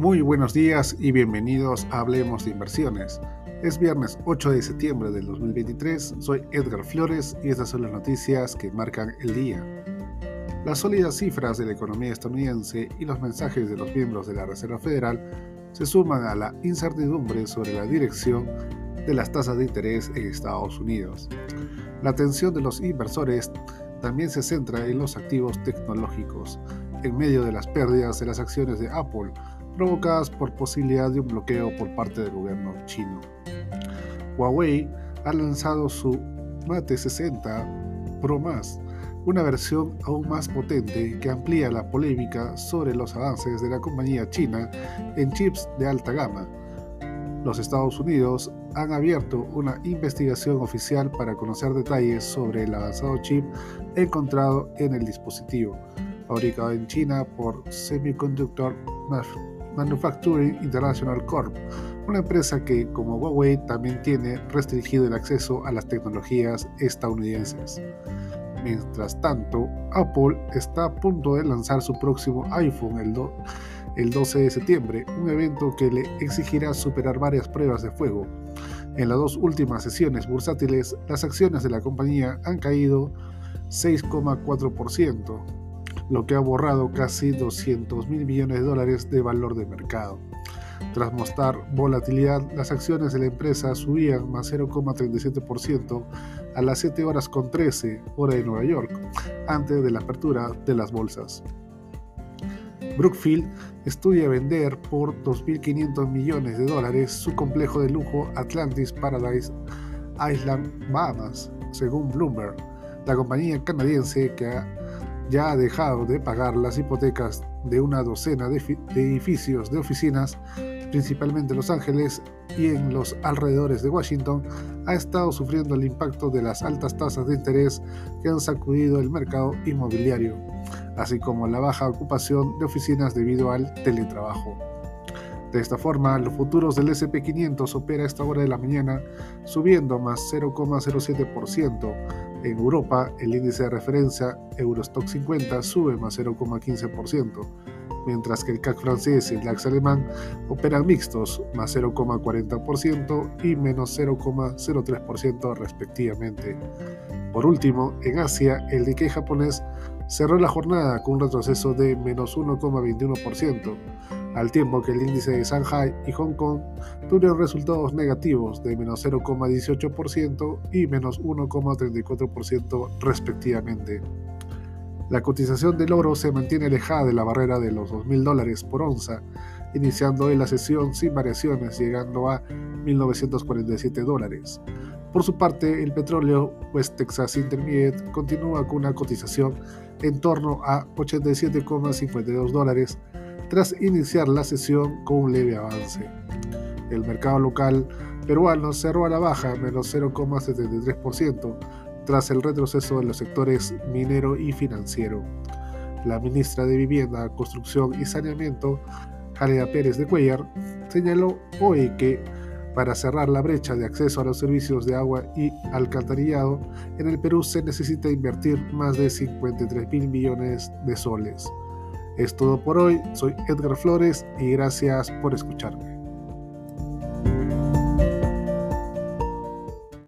Muy buenos días y bienvenidos a Hablemos de Inversiones. Es viernes 8 de septiembre del 2023, soy Edgar Flores y estas son las noticias que marcan el día. Las sólidas cifras de la economía estadounidense y los mensajes de los miembros de la Reserva Federal se suman a la incertidumbre sobre la dirección de las tasas de interés en Estados Unidos. La atención de los inversores también se centra en los activos tecnológicos, en medio de las pérdidas de las acciones de Apple, provocadas por posibilidad de un bloqueo por parte del gobierno chino. Huawei ha lanzado su Mate 60 Pro Más, una versión aún más potente que amplía la polémica sobre los avances de la compañía china en chips de alta gama. Los Estados Unidos han abierto una investigación oficial para conocer detalles sobre el avanzado chip encontrado en el dispositivo, fabricado en China por Semiconductor Manufacturing International Corp., una empresa que, como Huawei, también tiene restringido el acceso a las tecnologías estadounidenses. Mientras tanto, Apple está a punto de lanzar su próximo iPhone el, el 12 de septiembre, un evento que le exigirá superar varias pruebas de fuego. En las dos últimas sesiones bursátiles, las acciones de la compañía han caído 6,4%, lo que ha borrado casi 200 mil millones de dólares de valor de mercado. Tras mostrar volatilidad, las acciones de la empresa subían más 0,37% a las 7 horas con 13 hora de Nueva York, antes de la apertura de las bolsas. Brookfield estudia vender por 2.500 millones de dólares su complejo de lujo Atlantis Paradise Island Bahamas, según Bloomberg. La compañía canadiense que ha ya ha dejado de pagar las hipotecas de una docena de, edificios de oficinas, principalmente en Los Ángeles y en los alrededores de Washington, ha estado sufriendo el impacto de las altas tasas de interés que han sacudido el mercado inmobiliario, así como la baja ocupación de oficinas debido al teletrabajo. De esta forma, los futuros del SP500 opera a esta hora de la mañana subiendo más 0,07%. En Europa, el índice de referencia Eurostock 50 sube más 0,15%, mientras que el CAC francés y el DAX alemán operan mixtos, más 0,40% y menos 0,03% respectivamente. Por último, en Asia, el Nikkei japonés cerró la jornada con un retroceso de menos 1,21% al tiempo que el índice de Shanghai y Hong Kong tuvieron resultados negativos de menos 0,18% y menos 1,34% respectivamente. La cotización del oro se mantiene alejada de la barrera de los 2.000 dólares por onza, iniciando la sesión sin variaciones, llegando a 1.947 dólares. Por su parte, el petróleo West Texas Intermediate continúa con una cotización en torno a 87,52 dólares, tras iniciar la sesión con un leve avance. El mercado local peruano cerró a la baja menos 0,73% tras el retroceso de los sectores minero y financiero. La ministra de Vivienda, Construcción y Saneamiento, Jalea Pérez de Cuellar, señaló hoy que para cerrar la brecha de acceso a los servicios de agua y alcantarillado, en el Perú se necesita invertir más de 53 mil millones de soles. Es todo por hoy, soy Edgar Flores y gracias por escucharme.